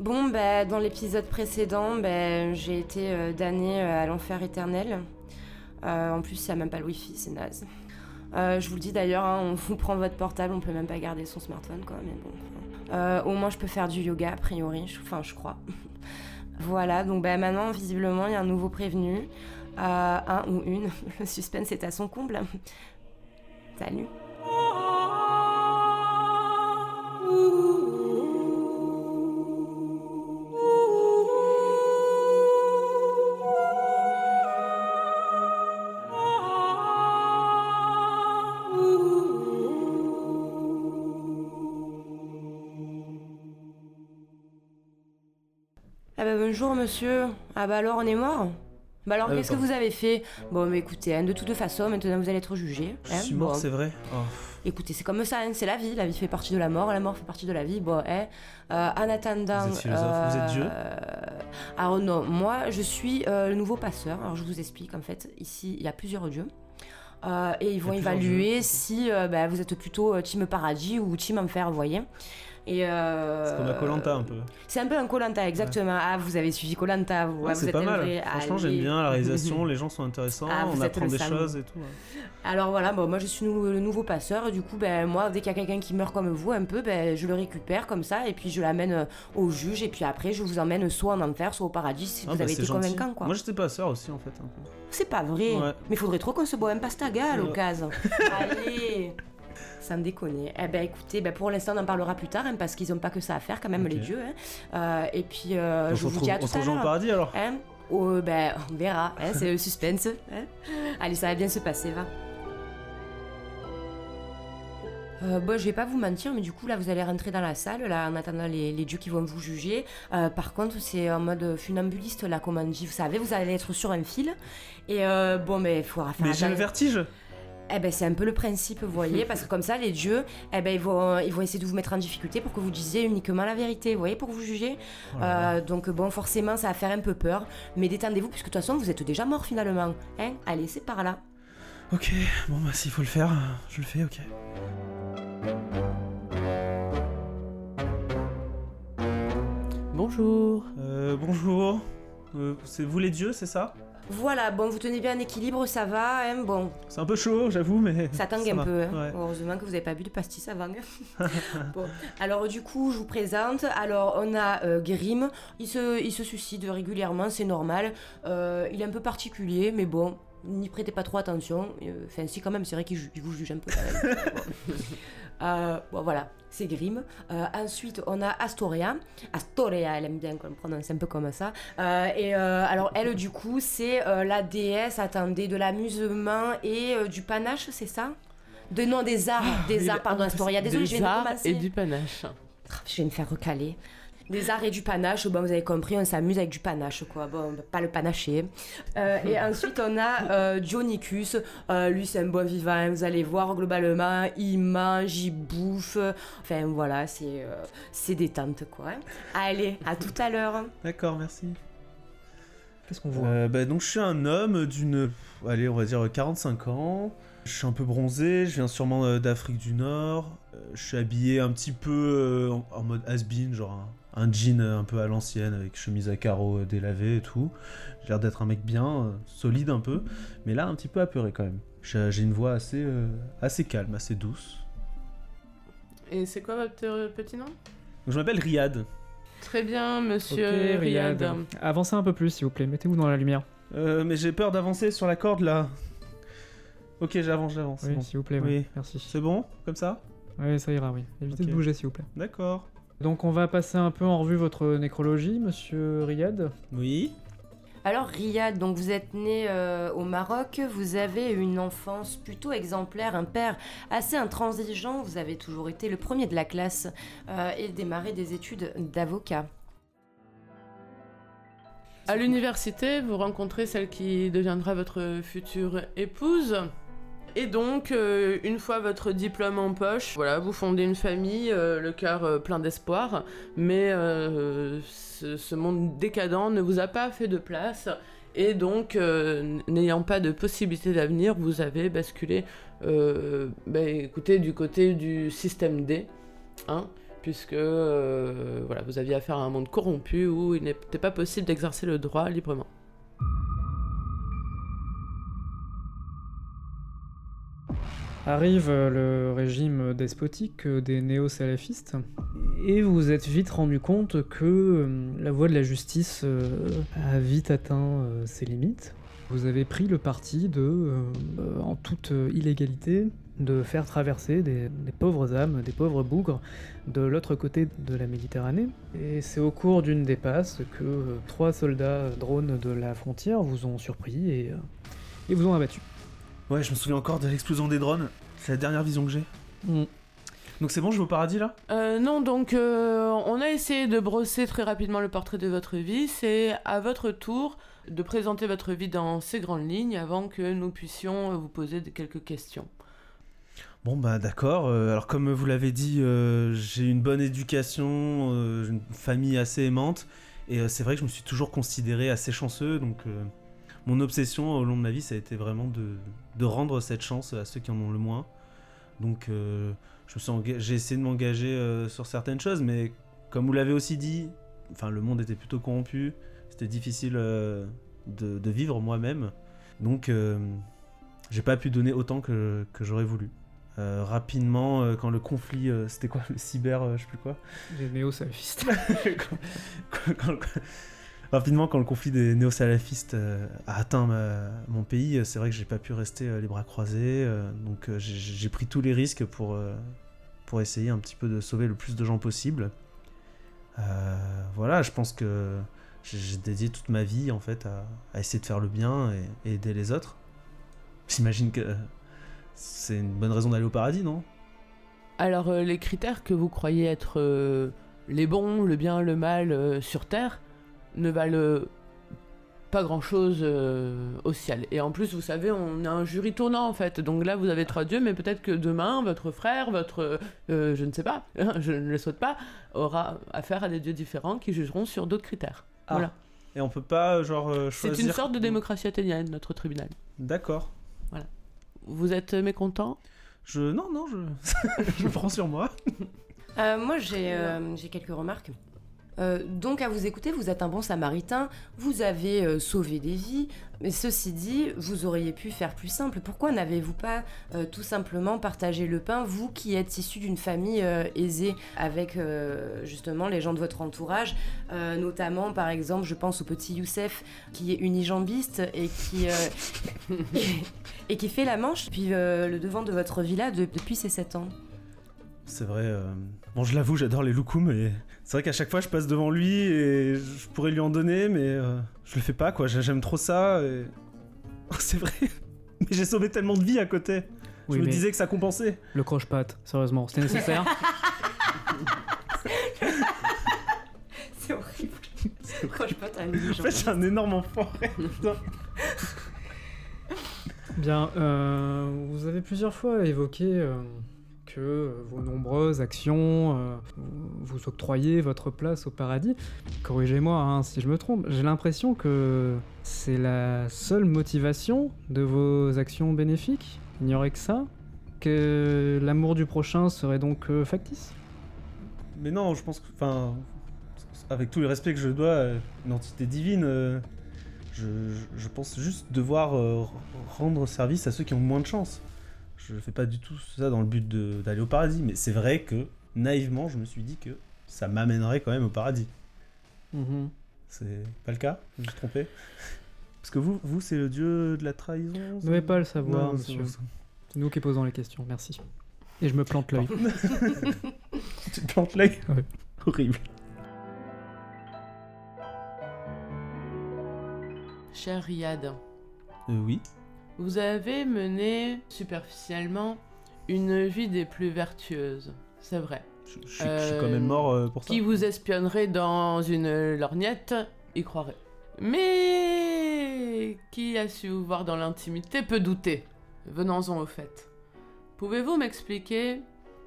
Bon, bah, dans l'épisode précédent, bah, j'ai été euh, damnée euh, à l'enfer éternel. Euh, en plus, ça n'a même pas le wifi, c'est naze. Je vous le dis d'ailleurs, hein, on vous prend votre portable, on peut même pas garder son smartphone, quoi, mais bon. Au moins, je peux faire du yoga, a priori, enfin, je crois. voilà, donc bah, maintenant, visiblement, il y a un nouveau prévenu. Un ou une. Le suspense est à son comble. Salut. Bonjour monsieur. Ah bah alors on est mort Bah alors Ah, qu'est-ce que pardon. vous avez fait? Bon mais écoutez, hein, de toute façon maintenant vous allez être jugé. Je hein, suis mort, bon. c'est vrai. Oh. Écoutez, c'est comme ça, hein, c'est la vie, la vie fait partie de la mort, la mort fait partie de la vie. Bon, hein, euh, en attendant... Vous êtes philosophe, vous êtes Dieu Alors non, moi je suis euh, le nouveau passeur. Alors je vous explique, en fait, ici il y a plusieurs dieux. Euh, et ils vont plusieurs évaluer si euh, bah, vous êtes plutôt euh, team paradis ou team enfer, vous voyez. Et euh, C'est comme la Colanta un peu. C'est un peu un Colanta, exactement. Ah, vous avez suivi Colanta, vous, Ouais, ah, c'est pas un mal. vrai- Franchement, Allez. j'aime bien la réalisation, les gens sont intéressants, Ah, on apprend des choses et tout. ouais. Alors voilà, bon, moi je suis nou- le nouveau passeur, du coup, ben, moi, dès qu'il y a quelqu'un qui meurt comme vous, un peu, ben, je le récupère comme ça, et puis je l'amène euh, au juge, et puis après, je vous emmène soit en enfer, soit au paradis, si Ah, vous bah, avez été gentil. convaincant, quoi. Moi j'étais pas sœur aussi en fait. un peu. C'est pas vrai, Ouais. mais faudrait trop qu'on se boit un pastaga à Ouais. l'occasion. Allez sans déconner. Eh ben écoutez, ben, pour l'instant on en parlera plus tard, hein, parce qu'ils ont pas que ça à faire quand même les dieux. hein. Euh, et puis euh, on je vous retrouve, dis à on tout se à l'heure. paradis alors. Hein Oh, ben, on verra, hein, c'est le suspense. hein. Allez, ça va bien se passer, va. Euh, bon, je vais pas vous mentir, mais du coup, là, vous allez rentrer dans la salle, là, en attendant les, les dieux qui vont vous juger. Euh, par contre, c'est en mode funambuliste, là, comme on dit. Vous savez, vous allez être sur un fil. Et euh, bon, mais il faudra faire Mais j'ai le vertige Eh ben, c'est un peu le principe, vous voyez, parce que comme ça, les dieux, eh ben, ils vont, ils vont essayer de vous mettre en difficulté pour que vous disiez uniquement la vérité, vous voyez, pour vous juger. Oh là là. Euh, donc bon, forcément, ça va faire un peu peur, mais détendez-vous, puisque de toute façon, vous êtes déjà mort finalement. Hein Allez, c'est par là. Ok, bon bah s'il faut le faire, je le fais, ok. Bonjour. Euh, bonjour. Euh, c'est vous les dieux, c'est ça? Voilà, bon, vous tenez bien un équilibre, ça va, hein Bon, C'est un peu chaud, j'avoue, mais. ça tangue un va. peu, hein. Ouais. Heureusement que vous n'avez pas bu de pastis avant. bon, alors du coup, je vous présente. Alors, on a euh, Grim, il se, il se suicide régulièrement, c'est normal. Euh, il est un peu particulier, mais bon. N'y prêtez pas trop attention. Enfin, si, quand même, c'est vrai qu'il ju- il vous juge un peu. quand même. Bon. Euh, bon, voilà, c'est Grim. Euh, ensuite, on a Astoria. Astoria, elle aime bien qu'on le prononce un peu comme ça. Euh, et euh, alors, elle, du coup, c'est la déesse, attendez, de l'amusement et du panache, c'est ça? De, Non, des arts, des il arts, est- pardon, Astoria. Désolée, je Des viens de arts commencer. et du panache. Ah, Je vais me faire recaler. Des arts et du panache, bon, vous avez compris, on s'amuse avec du panache, quoi. Bon, pas le panaché. Euh, et ensuite, on a euh, Dionicus. Euh, lui, c'est un bon vivant, vous allez voir, globalement, il mange, il bouffe. Enfin, voilà, c'est euh, c'est détente, quoi. hein. Allez, à tout à l'heure. D'accord, merci. Qu'est-ce qu'on voit Euh, bah, donc je suis un homme d'une, allez, on va dire 45 ans. Je suis un peu bronzé, je viens sûrement d'Afrique du Nord. Je suis habillé un petit peu en, en mode has-been, genre un, jean euh, un peu à l'ancienne avec chemise à carreaux euh, délavée et tout. J'ai l'air d'être un mec bien, euh, solide un peu, mais là un petit peu apeuré quand même. J'ai une voix assez, euh, assez calme, assez douce. Et c'est quoi votre petit nom? Donc, je m'appelle Riyad. Très bien, monsieur Riyad. Riyad. Avancez un peu plus, s'il vous plaît. Mettez-vous dans la lumière. Euh, mais j'ai peur d'avancer sur la corde là. Ok, j'avance, j'avance. Oui, bon. s'il vous plaît. Oui. Merci. C'est bon? Comme ça? Oui, ça ira, oui. Évitez de bouger, s'il vous plaît. D'accord. Donc, on va passer un peu en revue votre nécrologie, monsieur Riyad. Oui. Alors, Riyad, donc vous êtes né euh, au Maroc, vous avez une enfance plutôt exemplaire, un père assez intransigeant, vous avez toujours été le premier de la classe euh, et démarré des études d'avocat. À l'université, vous rencontrez celle qui deviendra votre future épouse. Et donc, euh, une fois votre diplôme en poche, voilà, vous fondez une famille, euh, le cœur euh, plein d'espoir, mais ce, monde décadent ne vous a pas fait de place. Et donc, n'ayant pas de possibilité d'avenir, vous avez basculé, bah, du côté du système D, hein, puisque vous aviez affaire à un monde corrompu où il n'était pas possible d'exercer le droit librement. Arrive euh, le régime despotique euh, des néo-salafistes, et vous êtes vite rendu compte que euh, la voie de la justice a vite atteint ses limites. Vous avez pris le parti de, en toute illégalité, de faire traverser des, pauvres âmes, des pauvres bougres, de l'autre côté de la Méditerranée. Et c'est au cours d'une des passes que trois soldats drones de la frontière vous ont surpris et vous ont abattu. Ouais, je me souviens encore de l'explosion des drones. C'est la dernière vision que j'ai. Mm. Donc c'est bon, je vais au paradis là? Euh, non, donc euh, on a essayé de brosser très rapidement le portrait de votre vie. C'est à votre tour de présenter votre vie dans ces grandes lignes avant que nous puissions vous poser quelques questions. Bon bah d'accord, Euh, alors comme vous l'avez dit, euh, j'ai une bonne éducation, euh, une famille assez aimante, et euh, c'est vrai que je me suis toujours considéré assez chanceux, donc euh, mon obsession au long de ma vie ça a été vraiment de, de rendre cette chance à ceux qui en ont le moins. Donc euh, j'ai essayé de m'engager euh, sur certaines choses, mais comme vous l'avez aussi dit, enfin le monde était plutôt corrompu, c'était difficile euh, de, de vivre moi-même, donc euh, j'ai pas pu donner autant que, que j'aurais voulu. Euh, rapidement, euh, quand le conflit, euh, c'était quoi, le cyber, je sais plus quoi. Les néo-salafistes. Quand- quand- quand- rapidement, quand le conflit des néo-salafistes euh, a atteint mon pays, c'est vrai que j'ai pas pu rester euh, les bras croisés. euh, donc j'ai- pris tous les risques pour, pour essayer un petit peu de sauver le plus de gens possible. Voilà, je pense que j'ai dédié toute ma vie en fait à, essayer de faire le bien et, aider les autres. J'imagine que c'est une bonne raison d'aller au paradis, non? Alors, les critères que vous croyez être les bons, le bien, le mal sur Terre ne valent euh, pas grand-chose euh, au ciel. Et en plus, vous savez, on a un jury tournant en fait. Donc là, vous avez trois dieux, mais peut-être que demain, votre frère, votre... euh, je ne sais pas, je ne le souhaite pas, aura affaire à des dieux différents qui jugeront sur d'autres critères. Ah, Voilà. Et on peut pas, genre, euh, C'est choisir... une sorte de démocratie athénienne, notre tribunal. D'accord. Vous êtes mécontent? Je... Non, non, je... je me prends sur moi. Euh, moi, j'ai euh, j'ai quelques remarques. Euh, donc, à vous écouter, vous êtes un bon samaritain, vous avez euh, sauvé des vies, mais ceci dit, vous auriez pu faire plus simple. Pourquoi n'avez-vous pas euh, tout simplement partagé le pain, vous qui êtes issu d'une famille aisée, avec justement les gens de votre entourage, notamment par exemple, je pense au petit Youssef qui est unijambiste et qui, et qui fait la manche depuis le devant de votre villa de- depuis ses 7 ans. C'est vrai. euh, Bon, je l'avoue, j'adore les loukoums et c'est vrai qu'à chaque fois, je passe devant lui et je pourrais lui en donner, mais euh, je le fais pas, quoi. J'ai- J'aime trop ça et... c'est vrai. Mais j'ai sauvé tellement de vies à côté. Oui, je me mais disais que ça compensait. le croche-patte, sérieusement, c'était nécessaire C'est horrible. Croche pas, t'as un En fait, j'ai un énorme enfoiré. Bien, euh, vous avez plusieurs fois évoqué euh, que euh, vos nombreuses actions euh, vous octroyaient votre place au paradis. Corrigez-moi hein, si je me trompe. J'ai l'impression que c'est la seule motivation de vos actions bénéfiques. Il n'y aurait que ça Que l'amour du prochain serait donc euh, factice Mais non, je pense que. Enfin. Avec tout le respect que je dois une entité divine, je, pense juste devoir rendre service à ceux qui ont moins de chance. Je fais pas du tout ça dans le but d'aller au paradis, mais c'est vrai que naïvement, je me suis dit que ça m'amènerait quand même au paradis. C'est pas le cas? Je me suis trompé? Parce que vous, vous c'est le dieu de la trahison Vous c'est- n'avez pas le savoir, Non, monsieur. c'est- C'est nous qui posons les questions, merci. Et je me plante l'œil. Tu te plantes l'œil? Ouais. Horrible. Cher Riyad, Euh, oui. Vous avez mené superficiellement une vie des plus vertueuses, c'est vrai. Je, je suis, je suis quand même mort euh, pour ça. Qui vous espionnerait dans une lorgnette, y croirait. Mais qui a su vous voir dans l'intimité peut douter. Venons-en au fait. Pouvez-vous m'expliquer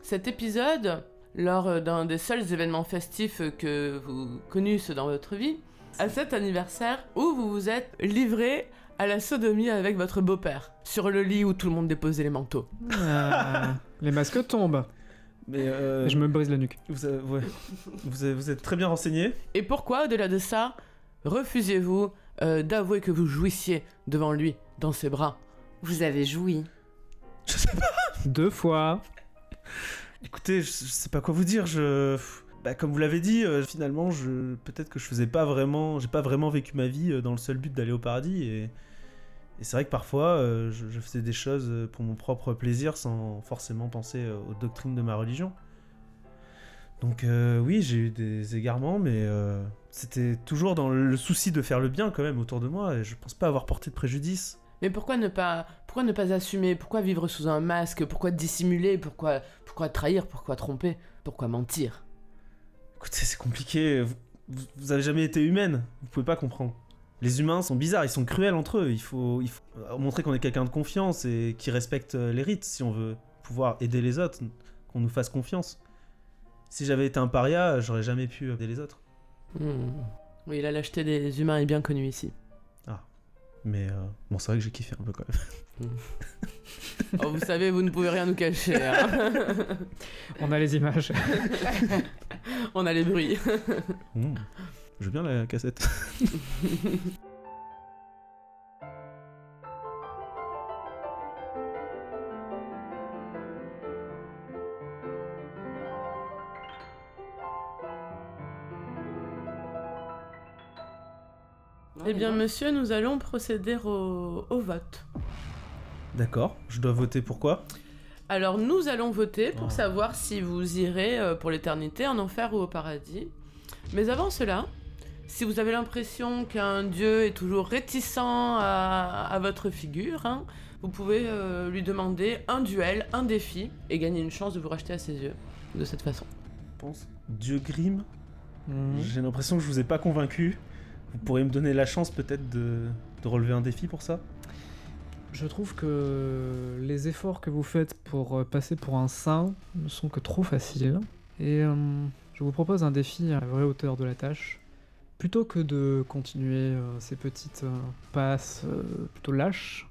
cet épisode lors d'un des seuls événements festifs que vous connussent dans votre vie, à cet anniversaire où vous vous êtes livré à la sodomie avec votre beau-père, sur le lit où tout le monde déposait les manteaux. Euh, les masques tombent. Mais euh, Je me brise la nuque. vous, avez- ouais. vous, avez- vous êtes très bien renseigné. Et pourquoi, au-delà de ça, refusiez-vous euh, d'avouer que vous jouissiez devant lui, dans ses bras? Vous avez joui. Je sais pas. Deux fois. Écoutez, je, je sais pas quoi vous dire. Je, bah, comme vous l'avez dit, euh, finalement, je, peut-être que je faisais pas vraiment, j'ai pas vraiment vécu ma vie euh, dans le seul but d'aller au paradis. Et, et c'est vrai que parfois, euh, je, je faisais des choses pour mon propre plaisir sans forcément penser euh, aux doctrines de ma religion. Donc euh, oui, j'ai eu des égarements, mais euh, c'était toujours dans le souci de faire le bien quand même autour de moi. Et je pense pas avoir porté de préjudice. Mais pourquoi ne pas, pourquoi ne pas assumer? Pourquoi vivre sous un masque? Pourquoi dissimuler? Pourquoi, pourquoi trahir? Pourquoi tromper? Pourquoi mentir? Écoutez, c'est compliqué. Vous, vous- vous avez jamais été humaine. Vous pouvez pas comprendre. Les humains sont bizarres, ils sont cruels entre eux. Il faut, il faut montrer qu'on est quelqu'un de confiance et qui respecte euh, les rites si on veut pouvoir aider les autres, qu'on nous fasse confiance. Si j'avais été un paria, j'aurais jamais pu aider les autres. Hmm. Oui, la lâcheté des humains est bien connue ici. Mais euh, bon, c'est vrai que j'ai kiffé un peu quand même. Oh, vous savez, vous ne pouvez rien nous cacher. hein. On a les images. On a les bruits. Mmh. Je veux bien la cassette. Eh bien, monsieur, nous allons procéder au, au vote. D'accord. Je dois voter pourquoi Alors, nous allons voter pour Oh. savoir si vous irez euh, pour l'éternité en enfer ou au paradis. Mais avant cela, si vous avez l'impression qu'un dieu est toujours réticent à, à votre figure, hein, vous pouvez euh, lui demander un duel, un défi, et gagner une chance de vous racheter à ses yeux. De cette façon. Je pense. Dieu Grimm. Mhm. J'ai l'impression que je vous ai pas convaincu. Vous pourriez me donner la chance peut-être de, de relever un défi pour ça? Je trouve que les efforts que vous faites pour euh, passer pour un saint ne sont que trop faciles. Et euh, je vous propose un défi à la vraie hauteur de la tâche. Plutôt que de continuer euh, ces petites euh, passes euh, plutôt lâches,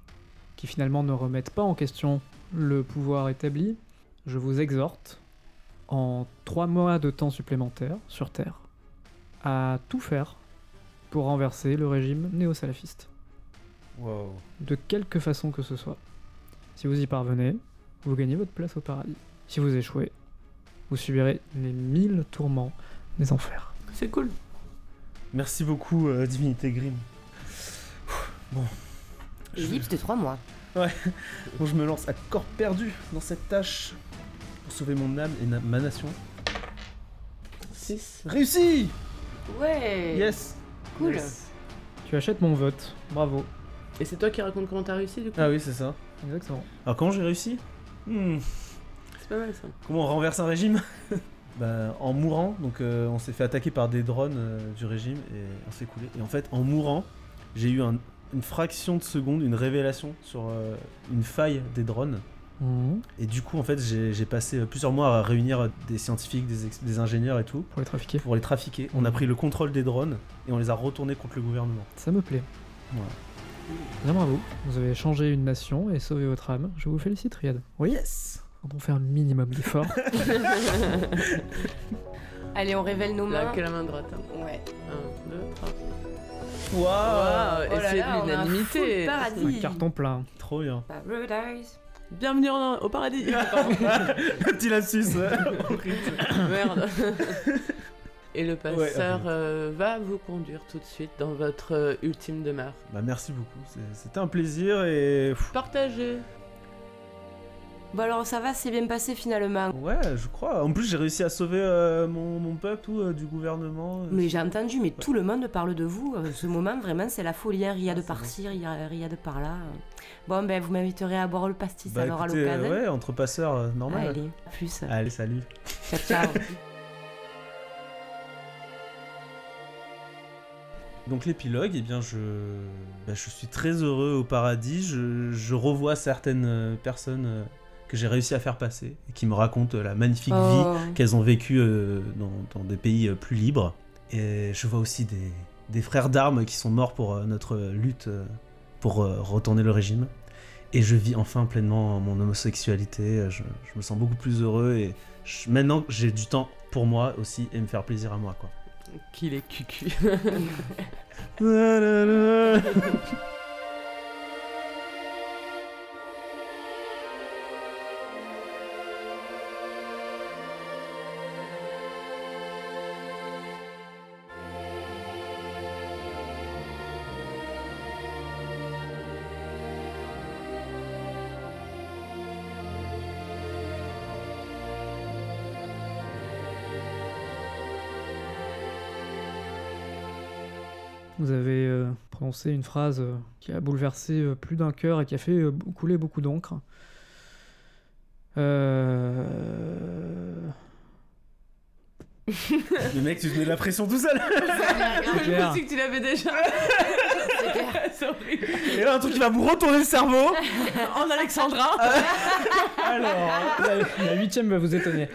qui finalement ne remettent pas en question le pouvoir établi, je vous exhorte, en trois mois de temps supplémentaire sur Terre, à tout faire pour renverser le régime néo-salafiste Wow. de quelque façon que ce soit. Si vous y parvenez, vous gagnez votre place au paradis. Si vous échouez, vous subirez les mille tourments des enfers. C'est cool. Merci beaucoup, euh, Divinité Grimm. Bon. Je, Ellipse de 3 mois. bon, je me lance à corps perdu dans cette tâche pour sauver mon âme et na- ma nation. 6. Réussi Ouais. Yes Cool. Tu achètes mon vote. Bravo. Et c'est toi qui raconte comment t'as réussi du coup? Ah oui, c'est ça. Exactement. Alors comment j'ai réussi? Hmm, C'est pas mal ça. Comment on renverse un régime? Bah, en mourant, donc euh, on s'est fait attaquer par des drones euh, du régime et on s'est coulé. Et en fait, en mourant, j'ai eu un- une fraction de seconde, une révélation sur euh, une faille des drones. Mhm. Et du coup, en fait, j'ai passé plusieurs mois à réunir des scientifiques, des, ingénieurs et tout, Pour les trafiquer. pour les trafiquer. On a pris le contrôle des drones et on les a retournés contre le gouvernement. Ça me plaît. Voilà. Bien bravo. Vous avez changé une nation et sauvé votre âme. Je vous félicite, Riyad. Oui, Yes quand on fait un minimum d'efforts. Allez, on révèle nos Là, mains. que la main droite. hein. Ouais. 1, 2, 3. Waouh et Oh là c'est là, l'unanimité. un carton plein. Trop bien. Paradise. Bienvenue en- au paradis. Petit lapsus Merde. Et le passeur euh, va vous conduire tout de suite dans votre euh, ultime demeure. Bah merci beaucoup, c'était un plaisir et... Partagez. Bon alors ça va, c'est bien passé finalement. Ouais, je crois. En plus, j'ai réussi à sauver euh, mon, mon peuple tout, euh, du gouvernement. Mais j'ai entendu, mais tout le monde parle de vous. Euh, Ce moment, vraiment, c'est la folie. hein. Ria de Ah, c'est par-ci, Ria, Ria de par-là. Bon, ben, vous m'inviterez à boire le pastis Bah, alors écoutez, à l'occasion. ouais, entre passeurs, euh, normal. Allez, à plus. Allez, salut. Ciao, ciao. Donc l'épilogue, eh bien, je, bah, je suis très heureux au paradis. Je, je revois certaines euh, personnes euh, que j'ai réussi à faire passer et qui me racontent euh, la magnifique vie Oh. qu'elles ont vécue euh, dans, dans des pays euh, plus libres. Et je vois aussi des, des frères d'armes qui sont morts pour euh, notre lutte euh, pour euh, retourner le régime. Et je vis enfin pleinement mon homosexualité. Je, je me sens beaucoup plus heureux et je- maintenant j'ai du temps pour moi aussi et me faire plaisir à moi quoi. Qu'il est cucu. Vous avez euh, prononcé une phrase euh, qui a bouleversé euh, plus d'un cœur et qui a fait euh, couler beaucoup d'encre. Euh... Le mec, tu te mets de la pression tout seul. Je suis que tu l'avais déjà. Et là, un truc qui va vous retourner le cerveau. En Alexandra. Alors, La, la huitième va vous étonner.